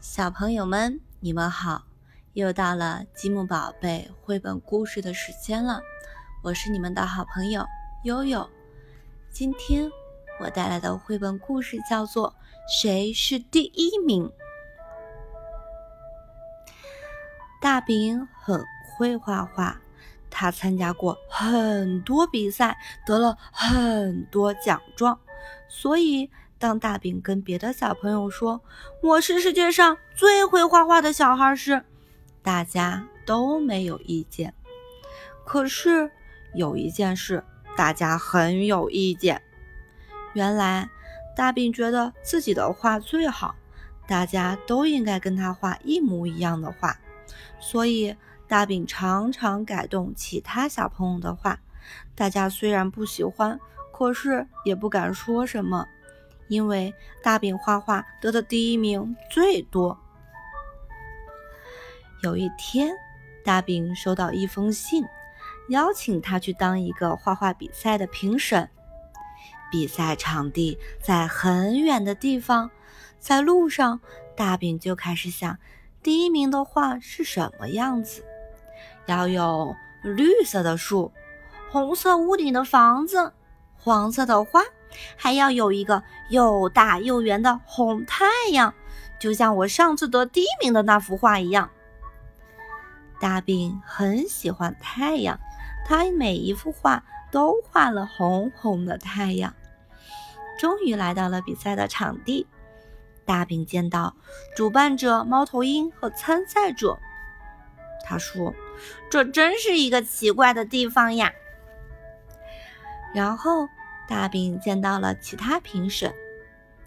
小朋友们，你们好！又到了积木宝贝绘本故事的时间了，我是你们的好朋友悠悠。今天我带来的绘本故事叫做《谁是第一名》。大饼很会画画，他参加过很多比赛，得了很多奖状，所以。当大饼跟别的小朋友说：“我是世界上最会画画的小孩”时，大家都没有意见。可是有一件事，大家很有意见。原来大饼觉得自己的画最好，大家都应该跟他画一模一样的画，所以大饼常常改动其他小朋友的画。大家虽然不喜欢，可是也不敢说什么。因为大饼画画得的第一名最多。有一天，大饼收到一封信，邀请他去当一个画画比赛的评审。比赛场地在很远的地方，在路上，大饼就开始想，第一名的画是什么样子？要有绿色的树，红色屋顶的房子，黄色的花。还要有一个又大又圆的红太阳，就像我上次得第一名的那幅画一样。大饼很喜欢太阳，他每一幅画都画了红红的太阳。终于来到了比赛的场地，大饼见到主办者猫头鹰和参赛者，他说：“这真是一个奇怪的地方呀。”然后。大饼见到了其他评审，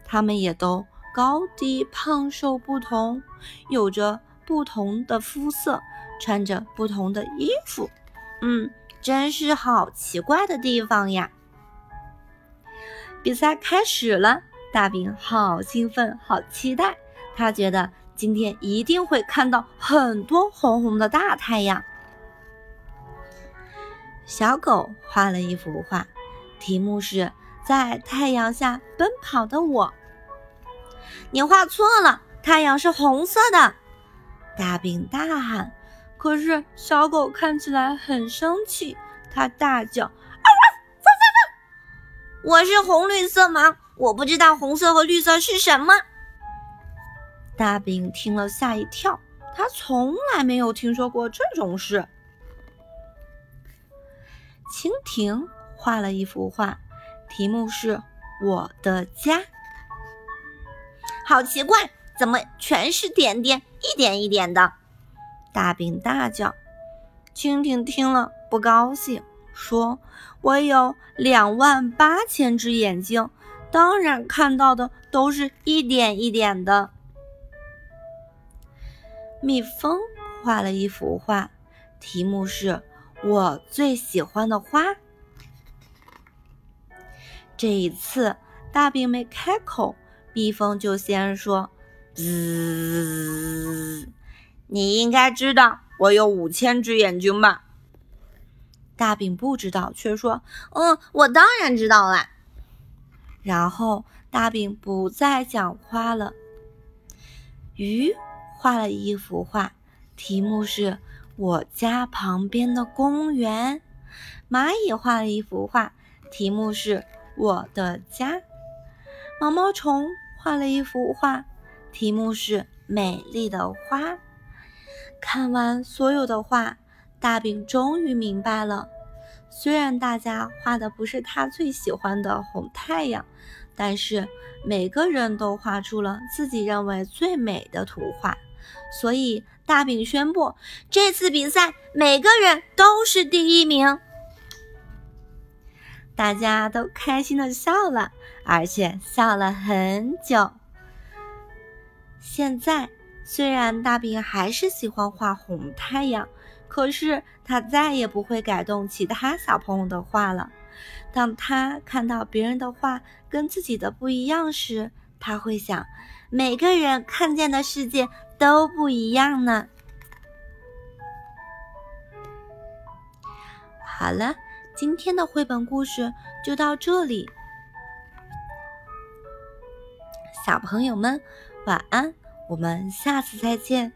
他们也都高低胖瘦不同，有着不同的肤色，穿着不同的衣服。嗯，真是好奇怪的地方呀！比赛开始了，大饼好兴奋，好期待。他觉得今天一定会看到很多红红的大太阳。小狗画了一幅画。题目是在太阳下奔跑的我。你画错了，太阳是红色的。大饼大喊。可是小狗看起来很生气，它大叫：“啊汪汪汪！我是红绿色盲，我不知道红色和绿色是什么。”大饼听了吓一跳，他从来没有听说过这种事。蜻蜓。画了一幅画，题目是我的家。好奇怪，怎么全是点点，一点一点的？大饼大叫。蜻蜓听了不高兴，说：“我有两万八千只眼睛，当然看到的都是一点一点的。”蜜蜂画了一幅画，题目是我最喜欢的花。这一次，大饼没开口，蜜蜂就先说：“滋，你应该知道我有五千只眼睛吧？”大饼不知道，却说：“嗯，我当然知道了。”然后大饼不再讲话了。鱼画了一幅画，题目是我家旁边的公园。蚂蚁画了一幅画，题目是。我的家，毛毛虫画了一幅画，题目是《美丽的花》。看完所有的画，大饼终于明白了。虽然大家画的不是他最喜欢的红太阳，但是每个人都画出了自己认为最美的图画。所以，大饼宣布，这次比赛每个人都是第一名。大家都开心的笑了，而且笑了很久。现在虽然大饼还是喜欢画红太阳，可是他再也不会改动其他小朋友的画了。当他看到别人的画跟自己的不一样时，他会想：每个人看见的世界都不一样呢。好了。今天的绘本故事就到这里，小朋友们晚安。我们下次再见。